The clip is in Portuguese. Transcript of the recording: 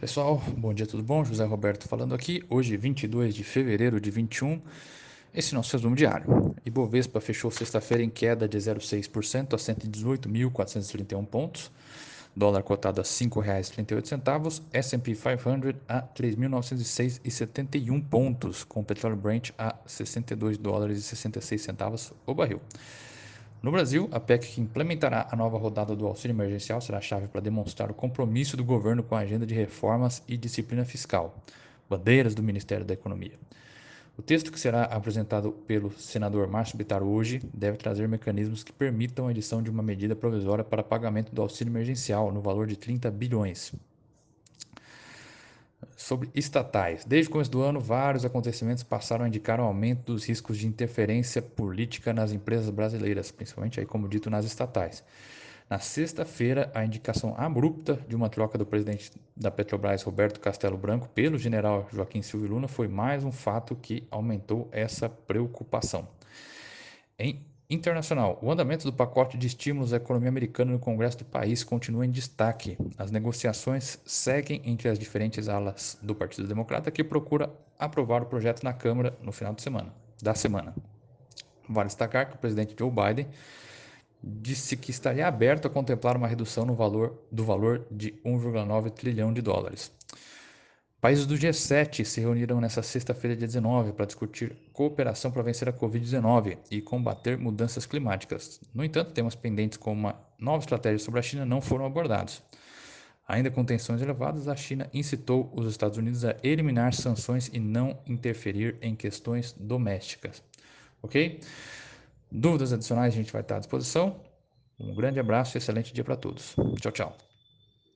Pessoal, bom dia, tudo bom? José Roberto falando aqui. Hoje, 22 de fevereiro de 21, esse é nosso resumo diário. Ibovespa fechou sexta-feira em queda de 0,6% a 118.431 pontos. Dólar cotado a R$ 5,38. S&P 500 a 3.906,71 pontos, com petróleo Brent a 62 dólares e 66 centavos o barril. No Brasil, a PEC que implementará a nova rodada do auxílio emergencial será chave para demonstrar o compromisso do governo com a agenda de reformas e disciplina fiscal, bandeiras do Ministério da Economia. O texto que será apresentado pelo senador Márcio Bittar hoje deve trazer mecanismos que permitam a edição de uma medida provisória para pagamento do auxílio emergencial no valor de 30 bilhões sobre estatais. Desde o começo do ano, vários acontecimentos passaram a indicar o aumento dos riscos de interferência política nas empresas brasileiras, principalmente aí, como dito, nas estatais. Na sexta-feira, a indicação abrupta de uma troca do presidente da Petrobras, Roberto Castelo Branco, pelo general Joaquim Silvio Luna foi mais um fato que aumentou essa preocupação. Em Internacional. O andamento do pacote de estímulos à economia americana no Congresso do país continua em destaque. As negociações seguem entre as diferentes alas do Partido Democrata, que procura aprovar o projeto na Câmara no final de semana, da semana. Vale destacar que o presidente Joe Biden disse que estaria aberto a contemplar uma redução no valor do valor de 1,9 trilhão de dólares. Países do G7 se reuniram nesta sexta-feira, dia 19, para discutir cooperação para vencer a Covid-19 e combater mudanças climáticas. No entanto, temas pendentes como uma nova estratégia sobre a China não foram abordados. Ainda com tensões elevadas, a China incitou os Estados Unidos a eliminar sanções e não interferir em questões domésticas. Ok? Dúvidas adicionais a gente vai estar à disposição. Um grande abraço e excelente dia para todos. Tchau, tchau.